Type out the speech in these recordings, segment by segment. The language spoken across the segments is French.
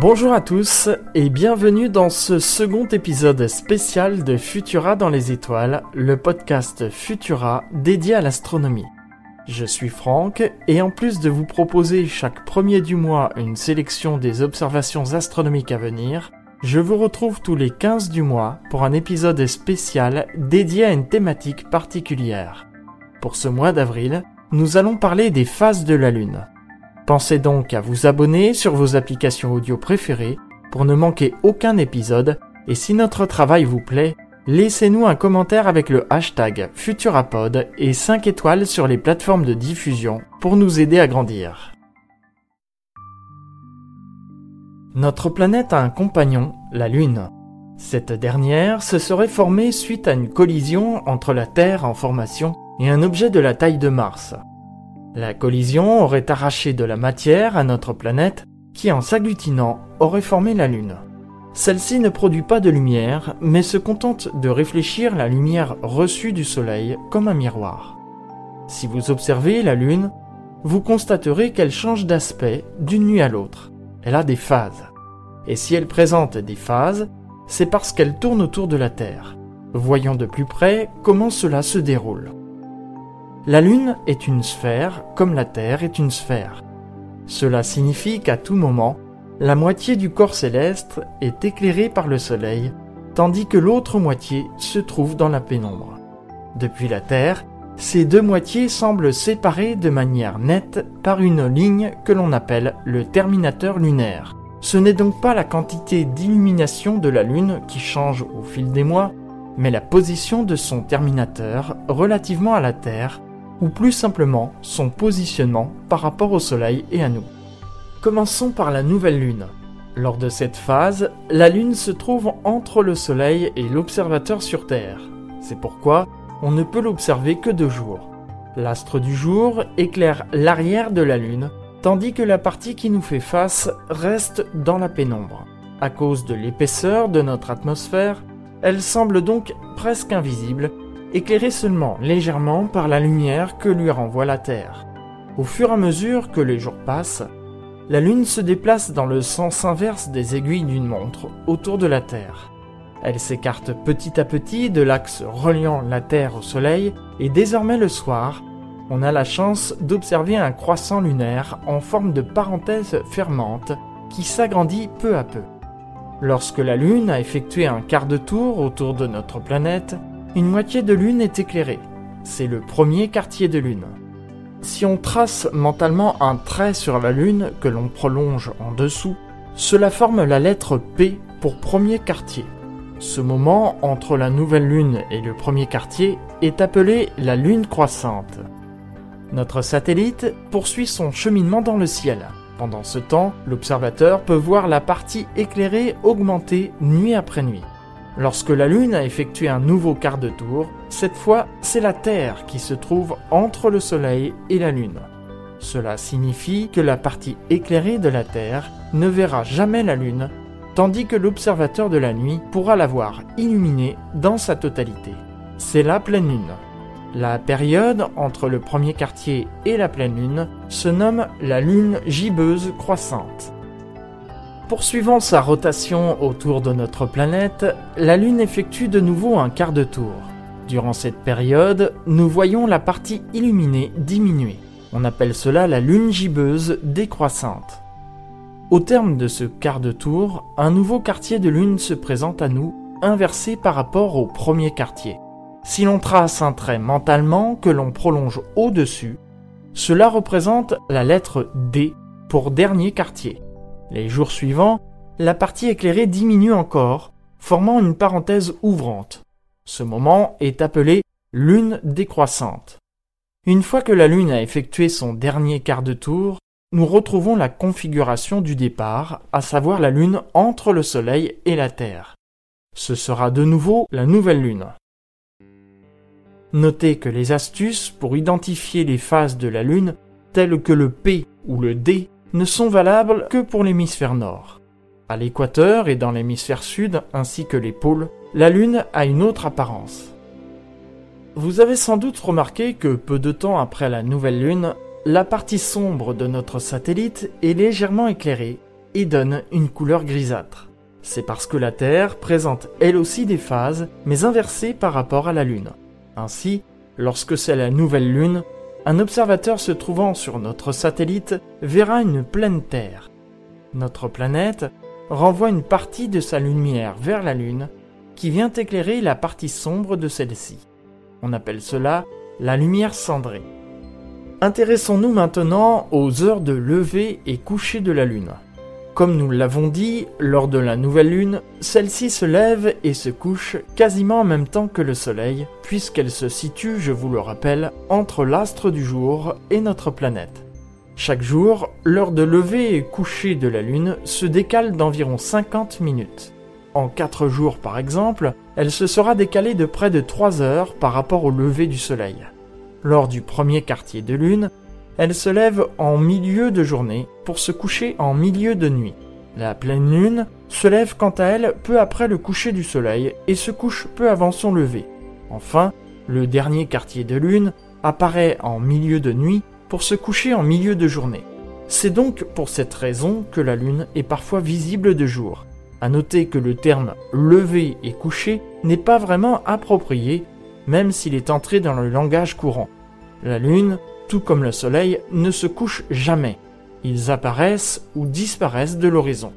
Bonjour à tous et bienvenue dans ce second épisode spécial de Futura dans les étoiles, le podcast Futura dédié à l'astronomie. Je suis Franck et en plus de vous proposer chaque premier du mois une sélection des observations astronomiques à venir, je vous retrouve tous les 15 du mois pour un épisode spécial dédié à une thématique particulière. Pour ce mois d'avril, nous allons parler des phases de la Lune. Pensez donc à vous abonner sur vos applications audio préférées pour ne manquer aucun épisode et si notre travail vous plaît, laissez-nous un commentaire avec le hashtag Futurapod et 5 étoiles sur les plateformes de diffusion pour nous aider à grandir. Notre planète a un compagnon, la Lune. Cette dernière se serait formée suite à une collision entre la Terre en formation et un objet de la taille de Mars. La collision aurait arraché de la matière à notre planète qui, en s'agglutinant, aurait formé la Lune. Celle-ci ne produit pas de lumière, mais se contente de réfléchir la lumière reçue du Soleil comme un miroir. Si vous observez la Lune, vous constaterez qu'elle change d'aspect d'une nuit à l'autre. Elle a des phases. Et si elle présente des phases, c'est parce qu'elle tourne autour de la Terre. Voyons de plus près comment cela se déroule. La Lune est une sphère comme la Terre est une sphère. Cela signifie qu'à tout moment, la moitié du corps céleste est éclairée par le Soleil, tandis que l'autre moitié se trouve dans la pénombre. Depuis la Terre, ces deux moitiés semblent séparées de manière nette par une ligne que l'on appelle le terminateur lunaire. Ce n'est donc pas la quantité d'illumination de la Lune qui change au fil des mois, mais la position de son terminateur relativement à la Terre, ou plus simplement son positionnement par rapport au Soleil et à nous. Commençons par la nouvelle Lune. Lors de cette phase, la Lune se trouve entre le Soleil et l'observateur sur Terre. C'est pourquoi on ne peut l'observer que de jour. L'astre du jour éclaire l'arrière de la Lune, tandis que la partie qui nous fait face reste dans la pénombre. À cause de l'épaisseur de notre atmosphère, elle semble donc presque invisible, éclairée seulement légèrement par la lumière que lui renvoie la Terre. Au fur et à mesure que les jours passent, la Lune se déplace dans le sens inverse des aiguilles d'une montre autour de la Terre. Elle s'écarte petit à petit de l'axe reliant la Terre au Soleil et désormais le soir, on a la chance d'observer un croissant lunaire en forme de parenthèse fermante qui s'agrandit peu à peu. Lorsque la Lune a effectué un quart de tour autour de notre planète, une moitié de Lune est éclairée. C'est le premier quartier de Lune. Si on trace mentalement un trait sur la Lune que l'on prolonge en dessous, cela forme la lettre P pour premier quartier. Ce moment entre la nouvelle Lune et le premier quartier est appelé la Lune croissante. Notre satellite poursuit son cheminement dans le ciel. Pendant ce temps, l'observateur peut voir la partie éclairée augmenter nuit après nuit. Lorsque la Lune a effectué un nouveau quart de tour, cette fois c'est la Terre qui se trouve entre le Soleil et la Lune. Cela signifie que la partie éclairée de la Terre ne verra jamais la Lune, tandis que l'observateur de la nuit pourra la voir illuminée dans sa totalité. C'est la pleine Lune. La période entre le premier quartier et la pleine Lune se nomme la Lune gibbeuse croissante. Poursuivant sa rotation autour de notre planète, la Lune effectue de nouveau un quart de tour. Durant cette période, nous voyons la partie illuminée diminuer. On appelle cela la Lune gibbeuse décroissante. Au terme de ce quart de tour, un nouveau quartier de Lune se présente à nous, inversé par rapport au premier quartier. Si l'on trace un trait mentalement que l'on prolonge au-dessus, cela représente la lettre D pour dernier quartier. Les jours suivants, la partie éclairée diminue encore, formant une parenthèse ouvrante. Ce moment est appelé lune décroissante. Une fois que la Lune a effectué son dernier quart de tour, nous retrouvons la configuration du départ, à savoir la Lune entre le Soleil et la Terre. Ce sera de nouveau la nouvelle Lune. Notez que les astuces pour identifier les phases de la Lune, telles que le P ou le D, ne sont valables que pour l'hémisphère nord. À l'équateur et dans l'hémisphère sud, ainsi que les pôles, la Lune a une autre apparence. Vous avez sans doute remarqué que peu de temps après la nouvelle Lune, la partie sombre de notre satellite est légèrement éclairée et donne une couleur grisâtre. C'est parce que la Terre présente elle aussi des phases, mais inversées par rapport à la Lune. Ainsi, lorsque c'est la nouvelle Lune, un observateur se trouvant sur notre satellite verra une pleine Terre. Notre planète renvoie une partie de sa lumière vers la Lune qui vient éclairer la partie sombre de celle-ci. On appelle cela la lumière cendrée. Intéressons-nous maintenant aux heures de lever et coucher de la Lune. Comme nous l'avons dit, lors de la nouvelle Lune, celle-ci se lève et se couche quasiment en même temps que le Soleil, puisqu'elle se situe, je vous le rappelle, entre l'astre du jour et notre planète. Chaque jour, l'heure de lever et coucher de la Lune se décale d'environ 50 minutes. En 4 jours par exemple, elle se sera décalée de près de 3 heures par rapport au lever du Soleil. Lors du premier quartier de lune, elle se lève en milieu de journée pour se coucher en milieu de nuit. La pleine lune se lève quant à elle peu après le coucher du soleil et se couche peu avant son lever. Enfin, le dernier quartier de lune apparaît en milieu de nuit pour se coucher en milieu de journée. C'est donc pour cette raison que la lune est parfois visible de jour. À noter que le terme lever et coucher n'est pas vraiment approprié même s'il est entré dans le langage courant. La Lune, tout comme le Soleil, ne se couche jamais. Ils apparaissent ou disparaissent de l'horizon.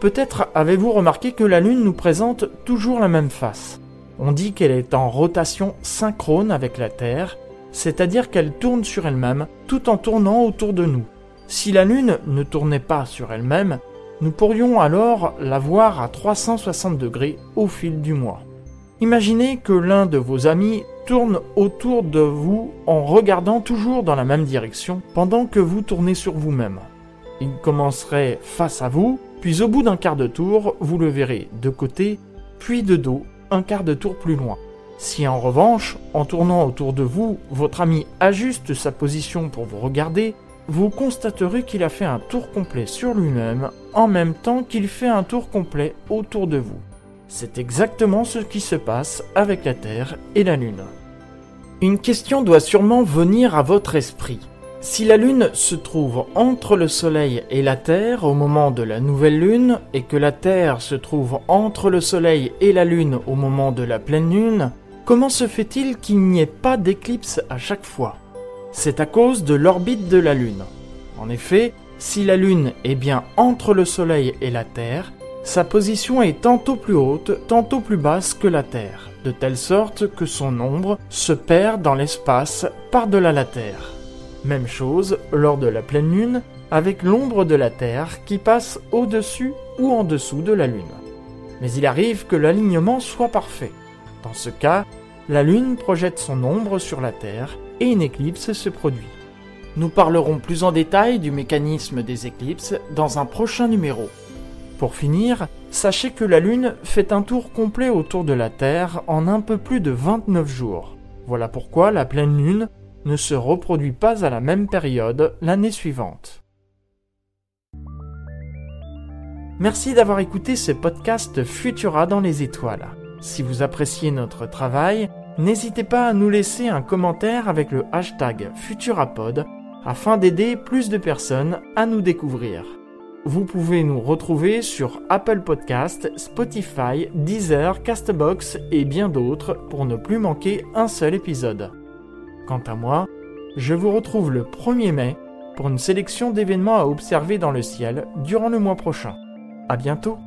Peut-être avez-vous remarqué que la Lune nous présente toujours la même face. On dit qu'elle est en rotation synchrone avec la Terre, c'est-à-dire qu'elle tourne sur elle-même tout en tournant autour de nous. Si la Lune ne tournait pas sur elle-même, nous pourrions alors la voir à 360 degrés au fil du mois. Imaginez que l'un de vos amis tourne autour de vous en regardant toujours dans la même direction pendant que vous tournez sur vous-même. Il commencerait face à vous, puis au bout d'un quart de tour, vous le verrez de côté, puis de dos, un quart de tour plus loin. Si en revanche, en tournant autour de vous, votre ami ajuste sa position pour vous regarder, vous constaterez qu'il a fait un tour complet sur lui-même en même temps qu'il fait un tour complet autour de vous. C'est exactement ce qui se passe avec la Terre et la Lune. Une question doit sûrement venir à votre esprit. Si la Lune se trouve entre le Soleil et la Terre au moment de la nouvelle Lune, et que la Terre se trouve entre le Soleil et la Lune au moment de la pleine Lune, comment se fait-il qu'il n'y ait pas d'éclipse à chaque fois? C'est à cause de l'orbite de la Lune. En effet, si la Lune est bien entre le Soleil et la Terre, sa position est tantôt plus haute, tantôt plus basse que la Terre, de telle sorte que son ombre se perd dans l'espace par-delà la Terre. Même chose lors de la pleine lune, avec l'ombre de la Terre qui passe au-dessus ou en dessous de la Lune. Mais il arrive que l'alignement soit parfait. Dans ce cas, la Lune projette son ombre sur la Terre et une éclipse se produit. Nous parlerons plus en détail du mécanisme des éclipses dans un prochain numéro. Pour finir, sachez que la Lune fait un tour complet autour de la Terre en un peu plus de 29 jours. Voilà pourquoi la pleine Lune ne se reproduit pas à la même période l'année suivante. Merci d'avoir écouté ce podcast Futura dans les étoiles. Si vous appréciez notre travail, n'hésitez pas à nous laisser un commentaire avec le hashtag Futurapod afin d'aider plus de personnes à nous découvrir. Vous pouvez nous retrouver sur Apple Podcast, Spotify, Deezer, Castbox et bien d'autres pour ne plus manquer un seul épisode. Quant à moi, je vous retrouve le 1er mai pour une sélection d'événements à observer dans le ciel durant le mois prochain. À bientôt!